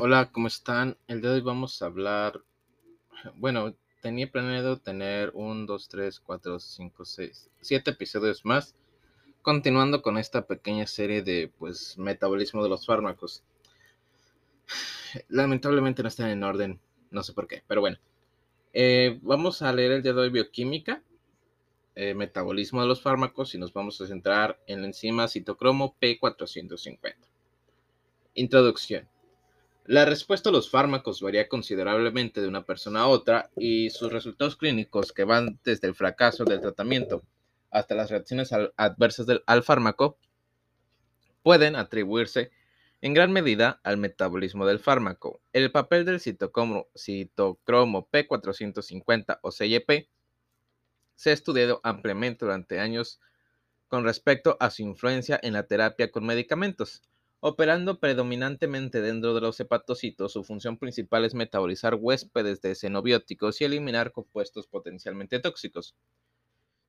Hola, ¿cómo están? El día de hoy vamos a hablar, bueno, tenía planeado tener un, dos, tres, cuatro, cinco, seis, siete episodios más, continuando con esta pequeña serie de, pues, metabolismo de los fármacos. Lamentablemente no están en orden, no sé por qué, pero bueno. Eh, vamos a leer el día de hoy bioquímica, eh, metabolismo de los fármacos y nos vamos a centrar en la enzima citocromo P450. Introducción. La respuesta a los fármacos varía considerablemente de una persona a otra y sus resultados clínicos, que van desde el fracaso del tratamiento hasta las reacciones adversas al fármaco, pueden atribuirse en gran medida al metabolismo del fármaco. El papel del citocromo, citocromo P450 o CYP se ha estudiado ampliamente durante años con respecto a su influencia en la terapia con medicamentos. Operando predominantemente dentro de los hepatocitos, su función principal es metabolizar huéspedes de xenobióticos y eliminar compuestos potencialmente tóxicos.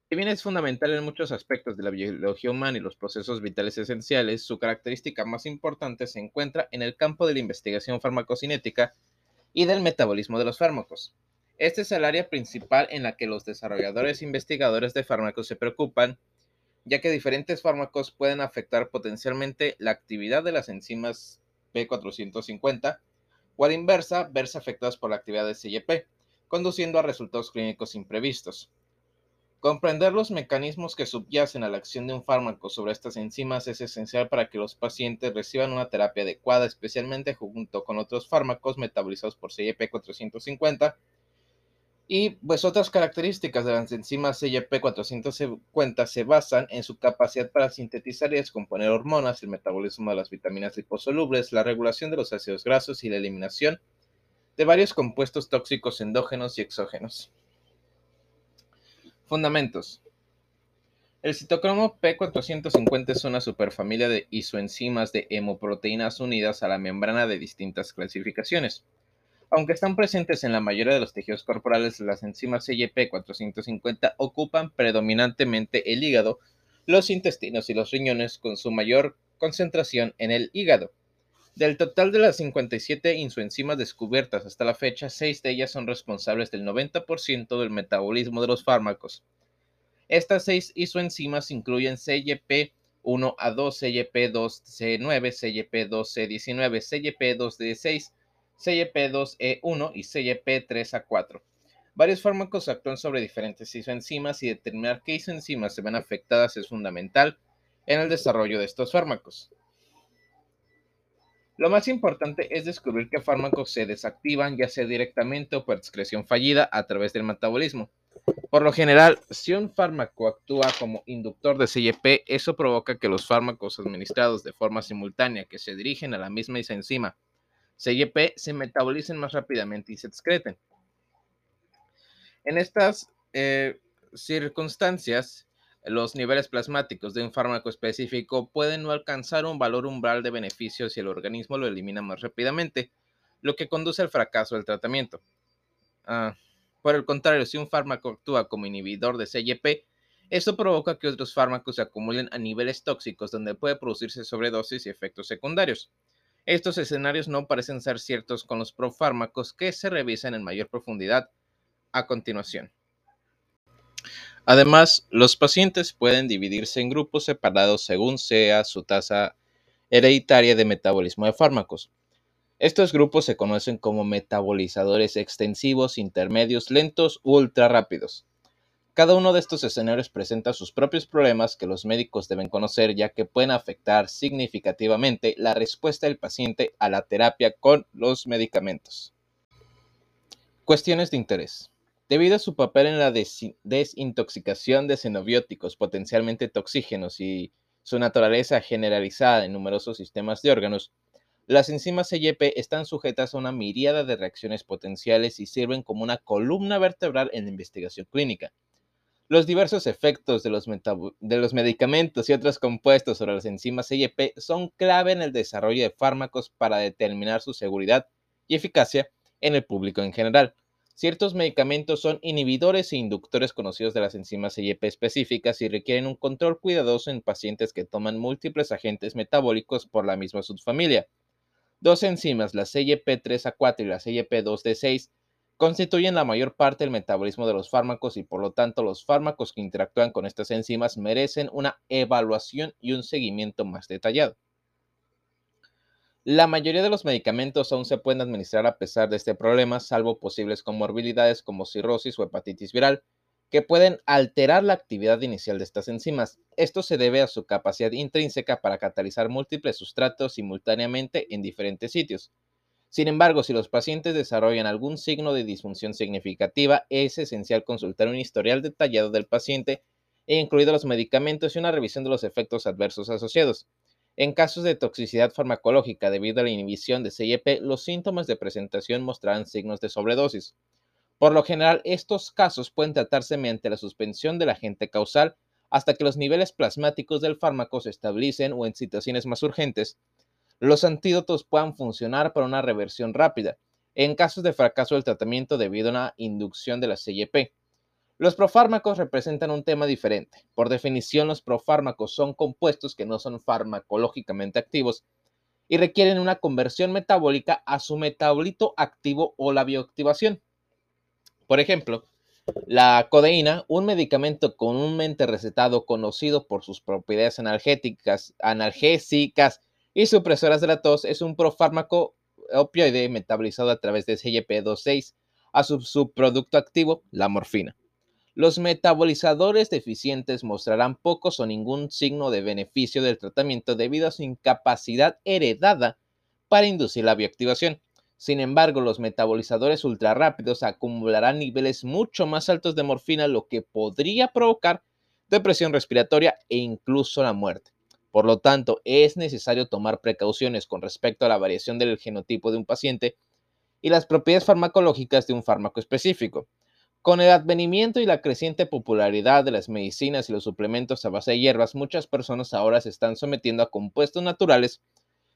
Si bien es fundamental en muchos aspectos de la biología humana y los procesos vitales esenciales, su característica más importante se encuentra en el campo de la investigación farmacocinética y del metabolismo de los fármacos. Este es el área principal en la que los desarrolladores e investigadores de fármacos se preocupan ya que diferentes fármacos pueden afectar potencialmente la actividad de las enzimas P450 o a la inversa, verse afectadas por la actividad de CYP, conduciendo a resultados clínicos imprevistos. Comprender los mecanismos que subyacen a la acción de un fármaco sobre estas enzimas es esencial para que los pacientes reciban una terapia adecuada, especialmente junto con otros fármacos metabolizados por CYP450 y pues otras características de las enzimas CYP450 se basan en su capacidad para sintetizar y descomponer hormonas, el metabolismo de las vitaminas liposolubles, la regulación de los ácidos grasos y la eliminación de varios compuestos tóxicos endógenos y exógenos. Fundamentos. El citocromo P450 es una superfamilia de isoenzimas de hemoproteínas unidas a la membrana de distintas clasificaciones. Aunque están presentes en la mayoría de los tejidos corporales, las enzimas CYP450 ocupan predominantemente el hígado, los intestinos y los riñones con su mayor concentración en el hígado. Del total de las 57 isoenzimas descubiertas hasta la fecha, 6 de ellas son responsables del 90% del metabolismo de los fármacos. Estas 6 isoenzimas incluyen CYP1A2, CYP2C9, CYP2C19, CYP2D6, CYP2E1 y CYP3A4. Varios fármacos actúan sobre diferentes isoenzimas y determinar qué isoenzimas se ven afectadas es fundamental en el desarrollo de estos fármacos. Lo más importante es descubrir qué fármacos se desactivan, ya sea directamente o por excreción fallida a través del metabolismo. Por lo general, si un fármaco actúa como inductor de CYP, eso provoca que los fármacos administrados de forma simultánea que se dirigen a la misma isoenzima CYP se metabolicen más rápidamente y se excreten. En estas eh, circunstancias, los niveles plasmáticos de un fármaco específico pueden no alcanzar un valor umbral de beneficio si el organismo lo elimina más rápidamente, lo que conduce al fracaso del tratamiento. Ah, por el contrario, si un fármaco actúa como inhibidor de CYP, esto provoca que otros fármacos se acumulen a niveles tóxicos donde puede producirse sobredosis y efectos secundarios. Estos escenarios no parecen ser ciertos con los profármacos que se revisan en mayor profundidad a continuación. Además, los pacientes pueden dividirse en grupos separados según sea su tasa hereditaria de metabolismo de fármacos. Estos grupos se conocen como metabolizadores extensivos, intermedios, lentos u ultra rápidos. Cada uno de estos escenarios presenta sus propios problemas que los médicos deben conocer ya que pueden afectar significativamente la respuesta del paciente a la terapia con los medicamentos. Cuestiones de interés. Debido a su papel en la desintoxicación de xenobióticos potencialmente toxígenos y su naturaleza generalizada en numerosos sistemas de órganos, las enzimas CYP están sujetas a una miríada de reacciones potenciales y sirven como una columna vertebral en la investigación clínica. Los diversos efectos de los, medicamentos y otros compuestos sobre las enzimas CYP son clave en el desarrollo de fármacos para determinar su seguridad y eficacia en el público en general. Ciertos medicamentos son inhibidores e inductores conocidos de las enzimas CYP específicas y requieren un control cuidadoso en pacientes que toman múltiples agentes metabólicos por la misma subfamilia. Dos enzimas, la CYP3A4 y la CYP2D6, constituyen la mayor parte del metabolismo de los fármacos y por lo tanto los fármacos que interactúan con estas enzimas merecen una evaluación y un seguimiento más detallado. La mayoría de los medicamentos aún se pueden administrar a pesar de este problema, salvo posibles comorbilidades como cirrosis o hepatitis viral, que pueden alterar la actividad inicial de estas enzimas. Esto se debe a su capacidad intrínseca para catalizar múltiples sustratos simultáneamente en diferentes sitios. Sin embargo, si los pacientes desarrollan algún signo de disfunción significativa, es esencial consultar un historial detallado del paciente, incluidos los medicamentos y una revisión de los efectos adversos asociados. En casos de toxicidad farmacológica debido a la inhibición de CYP, los síntomas de presentación mostrarán signos de sobredosis. Por lo general, estos casos pueden tratarse mediante la suspensión del agente causal hasta que los niveles plasmáticos del fármaco se estabilicen o en situaciones más urgentes, los antídotos puedan funcionar para una reversión rápida, en casos de fracaso del tratamiento debido a una inducción de la CYP. Los profármacos representan un tema diferente. Por definición, los profármacos son compuestos que no son farmacológicamente activos y requieren una conversión metabólica a su metabolito activo o la bioactivación. Por ejemplo, la codeína, un medicamento comúnmente recetado conocido por sus propiedades analgésicas, analgésicas y supresoras de la tos, es un profármaco opioide metabolizado a través de CYP26 a su subproducto activo, la morfina. Los metabolizadores deficientes mostrarán pocos o ningún signo de beneficio del tratamiento debido a su incapacidad heredada para inducir la bioactivación. Sin embargo, los metabolizadores ultrarrápidos acumularán niveles mucho más altos de morfina, lo que podría provocar depresión respiratoria e incluso la muerte. Por lo tanto, es necesario tomar precauciones con respecto a la variación del genotipo de un paciente y las propiedades farmacológicas de un fármaco específico. Con el advenimiento y la creciente popularidad de las medicinas y los suplementos a base de hierbas, muchas personas ahora se están sometiendo a compuestos naturales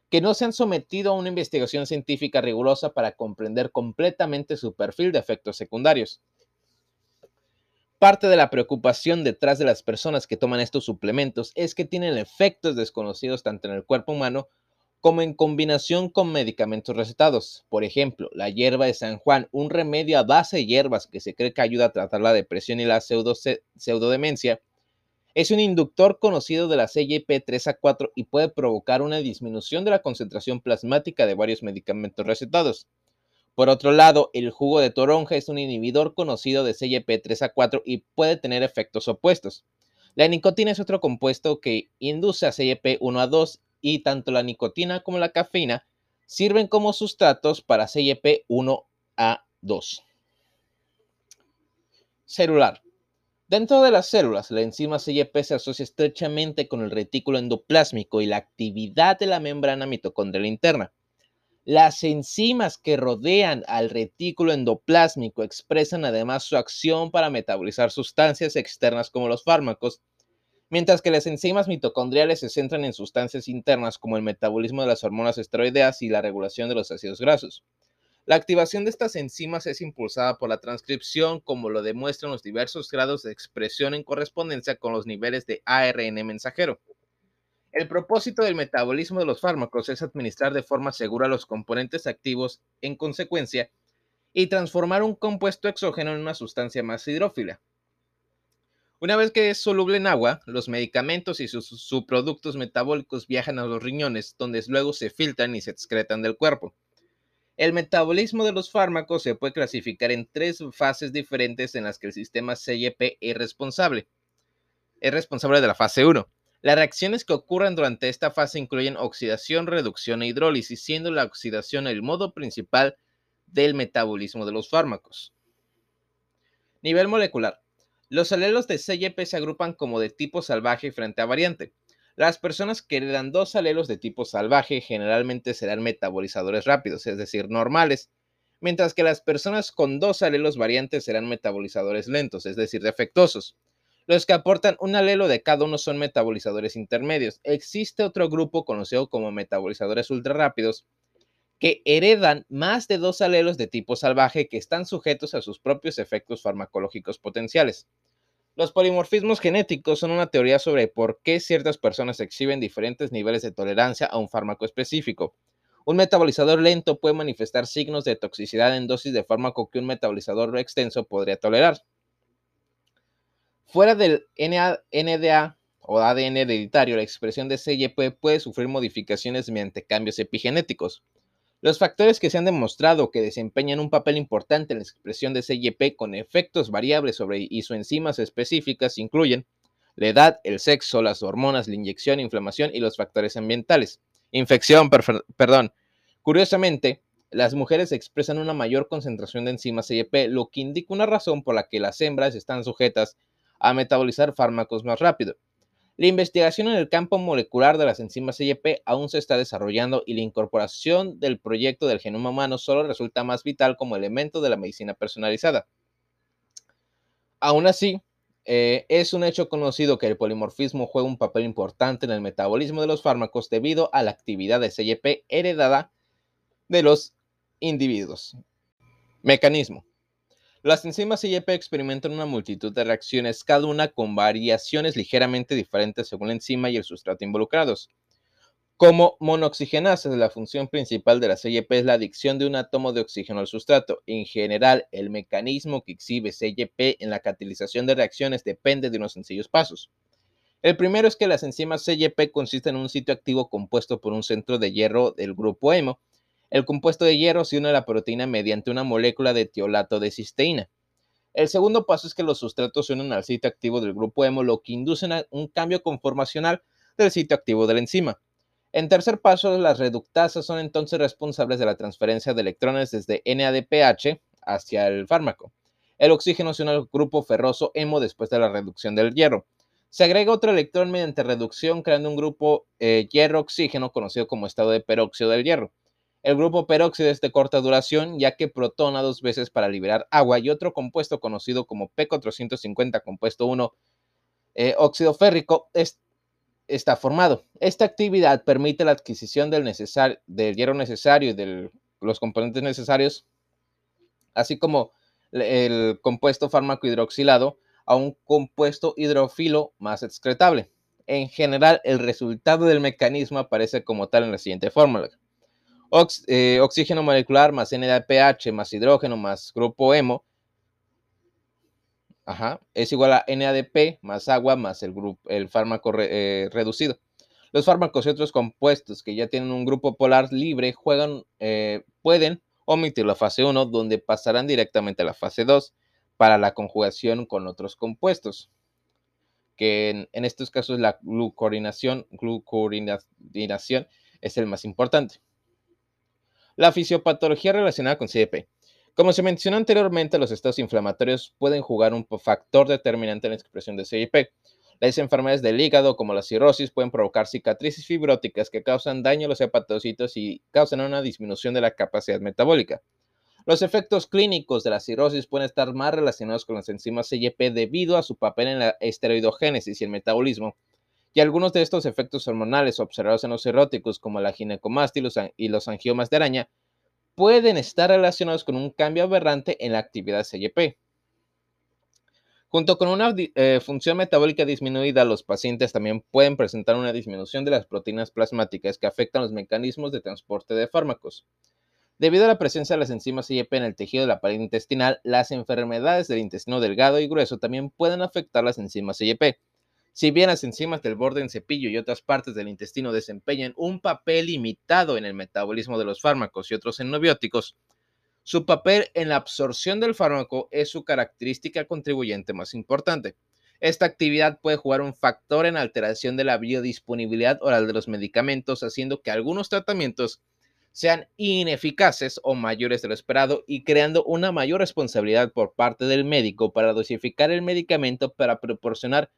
que no se han sometido a una investigación científica rigurosa para comprender completamente su perfil de efectos secundarios. Parte de la preocupación detrás de las personas que toman estos suplementos es que tienen efectos desconocidos tanto en el cuerpo humano como en combinación con medicamentos recetados. Por ejemplo, la hierba de San Juan, un remedio a base de hierbas que se cree que ayuda a tratar la depresión y la pseudodemencia, es un inductor conocido de la CYP3A4 y puede provocar una disminución de la concentración plasmática de varios medicamentos recetados. Por otro lado, el jugo de toronja es un inhibidor conocido de CYP3A4 y puede tener efectos opuestos. La nicotina es otro compuesto que induce a CYP1A2 y tanto la nicotina como la cafeína sirven como sustratos para CYP1A2. Celular. Dentro de las células, la enzima CYP se asocia estrechamente con el retículo endoplásmico y la actividad de la membrana mitocondrial interna. Las enzimas que rodean al retículo endoplásmico expresan además su acción para metabolizar sustancias externas como los fármacos, mientras que las enzimas mitocondriales se centran en sustancias internas como el metabolismo de las hormonas esteroideas y la regulación de los ácidos grasos. La activación de estas enzimas es impulsada por la transcripción, como lo demuestran los diversos grados de expresión en correspondencia con los niveles de ARN mensajero. El propósito del metabolismo de los fármacos es administrar de forma segura los componentes activos en consecuencia y transformar un compuesto exógeno en una sustancia más hidrófila. Una vez que es soluble en agua, los medicamentos y sus subproductos metabólicos viajan a los riñones, donde luego se filtran y se excretan del cuerpo. El metabolismo de los fármacos se puede clasificar en tres fases diferentes en las que el sistema CYP es responsable. Es responsable de la fase 1. Las reacciones que ocurren durante esta fase incluyen oxidación, reducción e hidrólisis, siendo la oxidación el modo principal del metabolismo de los fármacos. Nivel molecular. Los alelos de CYP se agrupan como de tipo salvaje frente a variante. Las personas que heredan dos alelos de tipo salvaje generalmente serán metabolizadores rápidos, es decir, normales, mientras que las personas con dos alelos variantes serán metabolizadores lentos, es decir, defectuosos. Los que aportan un alelo de cada uno son metabolizadores intermedios. Existe otro grupo conocido como metabolizadores ultrarrápidos que heredan más de dos alelos de tipo salvaje que están sujetos a sus propios efectos farmacológicos potenciales. Los polimorfismos genéticos son una teoría sobre por qué ciertas personas exhiben diferentes niveles de tolerancia a un fármaco específico. Un metabolizador lento puede manifestar signos de toxicidad en dosis de fármaco que un metabolizador extenso podría tolerar. Fuera del NDA o ADN hereditario, la expresión de CYP puede sufrir modificaciones mediante cambios epigenéticos. Los factores que se han demostrado que desempeñan un papel importante en la expresión de CYP con efectos variables sobre isoenzimas específicas incluyen la edad, el sexo, las hormonas, la inyección, inflamación y los factores ambientales. Infección, perdón. Curiosamente, las mujeres expresan una mayor concentración de enzimas CYP, lo que indica una razón por la que las hembras están sujetas a metabolizar fármacos más rápido. La investigación en el campo molecular de las enzimas CYP aún se está desarrollando y la incorporación del proyecto del genoma humano solo resulta más vital como elemento de la medicina personalizada. Aún así, eh, es un hecho conocido que el polimorfismo juega un papel importante en el metabolismo de los fármacos debido a la actividad de CYP heredada de los individuos. Mecanismo. Las enzimas CYP experimentan una multitud de reacciones, cada una con variaciones ligeramente diferentes según la enzima y el sustrato involucrados. Como monoxigenasa, la función principal de la CYP es la adicción de un átomo de oxígeno al sustrato. En general, el mecanismo que exhibe CYP en la catalización de reacciones depende de unos sencillos pasos. El primero es que las enzimas CYP consisten en un sitio activo compuesto por un centro de hierro del grupo hemo el compuesto de hierro se une a la proteína mediante una molécula de tiolato de cisteína. El segundo paso es que los sustratos se unen al sitio activo del grupo hemo, lo que induce un cambio conformacional del sitio activo de la enzima. En tercer paso, las reductasas son entonces responsables de la transferencia de electrones desde NADPH hacia el fármaco. El oxígeno se une al grupo ferroso hemo después de la reducción del hierro. Se agrega otro electrón mediante reducción, creando un grupo eh, hierro-oxígeno conocido como estado de peróxido del hierro. El grupo peróxido es de corta duración, ya que protona dos veces para liberar agua y otro compuesto conocido como P450 compuesto 1 eh, óxido férrico está formado. Esta actividad permite la adquisición del, del hierro necesario y de los componentes necesarios, así como el compuesto fármaco hidroxilado a un compuesto hidrofilo más excretable. En general, el resultado del mecanismo aparece como tal en la siguiente fórmula. Eh, oxígeno molecular más NADPH más hidrógeno más grupo hemo es igual a NADP más agua más el, grupo, el fármaco eh, reducido. Los fármacos y otros compuestos que ya tienen un grupo polar libre juegan, eh, pueden omitir la fase 1, donde pasarán directamente a la fase 2 para la conjugación con otros compuestos, que en, en estos casos la glucorinación, glucorinación es el más importante. La fisiopatología relacionada con CDP. Como se mencionó anteriormente, los estados inflamatorios pueden jugar un factor determinante en la expresión de CIP. Las enfermedades del hígado, como la cirrosis, pueden provocar cicatrices fibróticas que causan daño a los hepatocitos y causan una disminución de la capacidad metabólica. Los efectos clínicos de la cirrosis pueden estar más relacionados con las enzimas CYP debido a su papel en la esteroidogénesis y el metabolismo, y algunos de estos efectos hormonales observados en los eróticos, como la ginecomastia y los angiomas de araña, pueden estar relacionados con un cambio aberrante en la actividad CYP. Junto con una eh, función metabólica disminuida, los pacientes también pueden presentar una disminución de las proteínas plasmáticas que afectan los mecanismos de transporte de fármacos. Debido a la presencia de las enzimas CYP en el tejido de la pared intestinal, las enfermedades del intestino delgado y grueso también pueden afectar las enzimas CYP. Si bien las enzimas del borde en cepillo y otras partes del intestino desempeñan un papel limitado en el metabolismo de los fármacos y otros enobióticos, su papel en la absorción del fármaco es su característica contribuyente más importante. Esta actividad puede jugar un factor en alteración de la biodisponibilidad oral de los medicamentos, haciendo que algunos tratamientos sean ineficaces o mayores de lo esperado y creando una mayor responsabilidad por parte del médico para dosificar el medicamento para proporcionar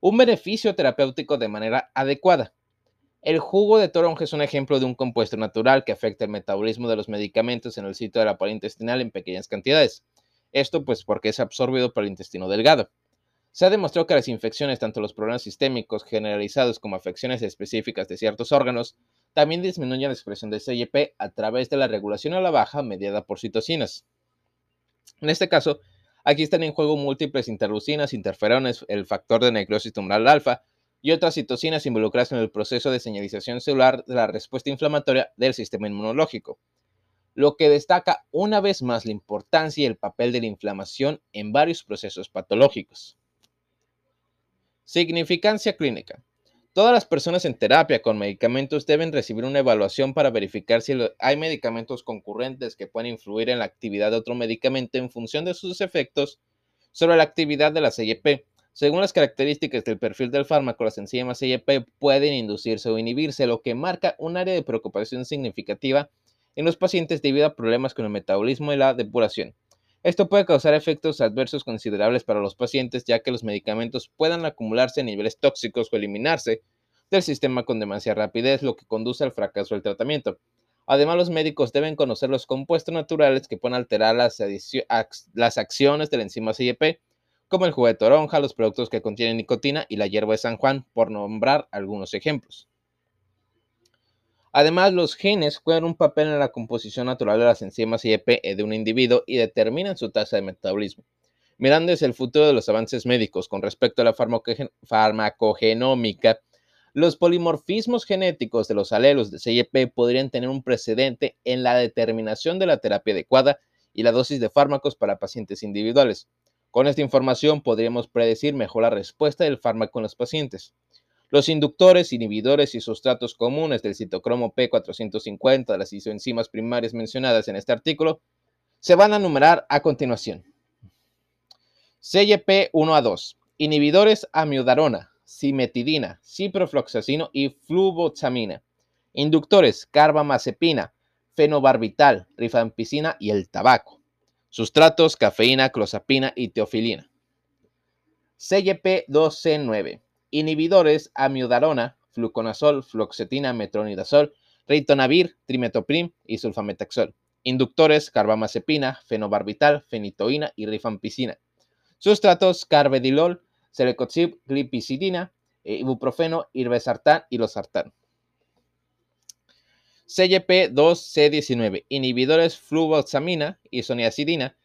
un beneficio terapéutico de manera adecuada. El jugo de toronja es un ejemplo de un compuesto natural que afecta el metabolismo de los medicamentos en el sitio de la pared intestinal en pequeñas cantidades. Esto pues porque es absorbido por el intestino delgado. Se ha demostrado que las infecciones, tanto los problemas sistémicos generalizados como afecciones específicas de ciertos órganos, también disminuyen la expresión de CYP a través de la regulación a la baja mediada por citocinas. En este caso, Aquí están en juego múltiples interleucinas, interferones, el factor de necrosis tumoral alfa, y otras citocinas involucradas en el proceso de señalización celular de la respuesta inflamatoria del sistema inmunológico, lo que destaca una vez más la importancia y el papel de la inflamación en varios procesos patológicos. Significancia clínica. Todas las personas en terapia con medicamentos deben recibir una evaluación para verificar si hay medicamentos concurrentes que pueden influir en la actividad de otro medicamento en función de sus efectos sobre la actividad de la CIP. Según las características del perfil del fármaco, las enzimas CIP pueden inducirse o inhibirse, lo que marca un área de preocupación significativa en los pacientes debido a problemas con el metabolismo y la depuración. Esto puede causar efectos adversos considerables para los pacientes, ya que los medicamentos puedan acumularse a niveles tóxicos o eliminarse del sistema con demasiada rapidez, lo que conduce al fracaso del tratamiento. Además, los médicos deben conocer los compuestos naturales que pueden alterar las, las acciones de la enzima CYP, como el jugo de toronja, los productos que contienen nicotina y la hierba de San Juan, por nombrar algunos ejemplos. Además, los genes juegan un papel en la composición natural de las enzimas IEP de un individuo y determinan su tasa de metabolismo. Mirando el futuro de los avances médicos con respecto a la farmacogenómica, los polimorfismos genéticos de los alelos de CIP podrían tener un precedente en la determinación de la terapia adecuada y la dosis de fármacos para pacientes individuales. Con esta información podríamos predecir mejor la respuesta del fármaco en los pacientes. Los inductores, inhibidores y sustratos comunes del citocromo P450 de las isoenzimas primarias mencionadas en este artículo se van a numerar a continuación. CYP1 a 2, inhibidores amiodarona, cimetidina, ciprofloxacino y fluvoxamina. Inductores carbamazepina, fenobarbital, rifampicina y el tabaco. Sustratos cafeína, clozapina y teofilina. CYP2C9, inhibidores amiodarona, fluconazol, floxetina, metronidazol, ritonavir, trimetoprim y sulfametaxol. Inductores carbamazepina, fenobarbital, fenitoína y rifampicina. Sustratos carbedilol, celecoxib, glipicidina, eh, ibuprofeno, irbesartán y losartán. CYP2C19, inhibidores fluvoxamina, isoniacidina,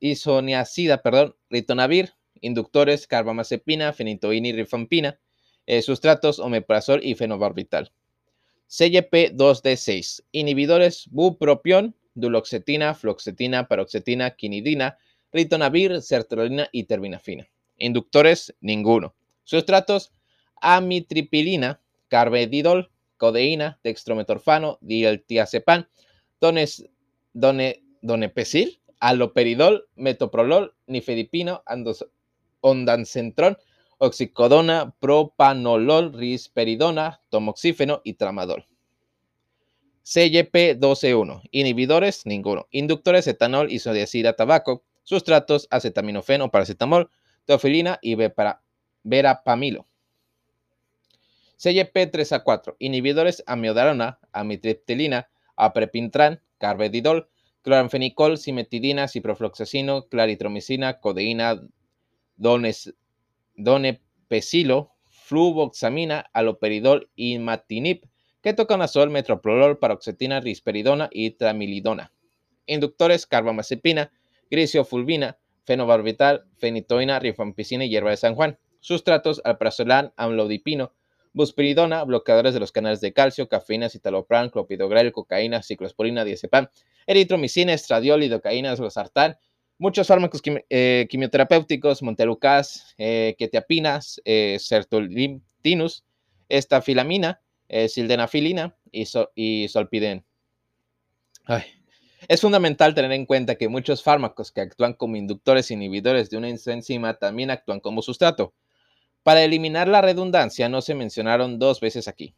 isoniacida, perdón, ritonavir, inductores carbamazepina, fenitoína y rifampina, eh, sustratos omeprazol y fenobarbital. CYP2D6, inhibidores bupropión, duloxetina, floxetina, paroxetina, quinidina, ritonavir, sertralina y terbinafina. Inductores, ninguno. Sustratos, amitripilina, carbedidol, codeína, dextrometorfano, dieltiazepam, dones, done, donepecil, aloperidol, metoprolol, nifedipino, andos, ondancentrón, oxicodona, propanolol, risperidona, tomoxífeno y tramadol. CYP121. Inhibidores, ninguno. Inductores, etanol, isodiazida, tabaco. Sustratos, acetaminofeno, paracetamol, teofilina y verapamilo. CYP3A4. Inhibidores, amiodarona, amitriptilina, aprepintran, carbedidol, cloranfenicol, simetidina, ciprofloxacino, claritromicina, codeína, dones, donepecilo, fluvoxamina, aloperidol, imatinib, ketoconazol, metroprolol, paroxetina, risperidona y tramilidona. Inductores, carbamazepina, grisiofulvina, fenobarbital, fenitoína, rifampicina y hierba de San Juan. Sustratos, alprazolam, amlodipino, buspiridona, bloqueadores de los canales de calcio, cafeína, citalopram, clopidogrel, cocaína, ciclosporina, diazepam, eritromicina, estradiol, lidocaína, losartán, muchos fármacos eh, quimioterapéuticos, montelukast, eh, ketiapinas, eh, estafilamina, eh, sildenafilina y, y solpiden. Es fundamental tener en cuenta que muchos fármacos que actúan como inductores e inhibidores de una enzima también actúan como sustrato. Para eliminar la redundancia, no se mencionaron dos veces aquí.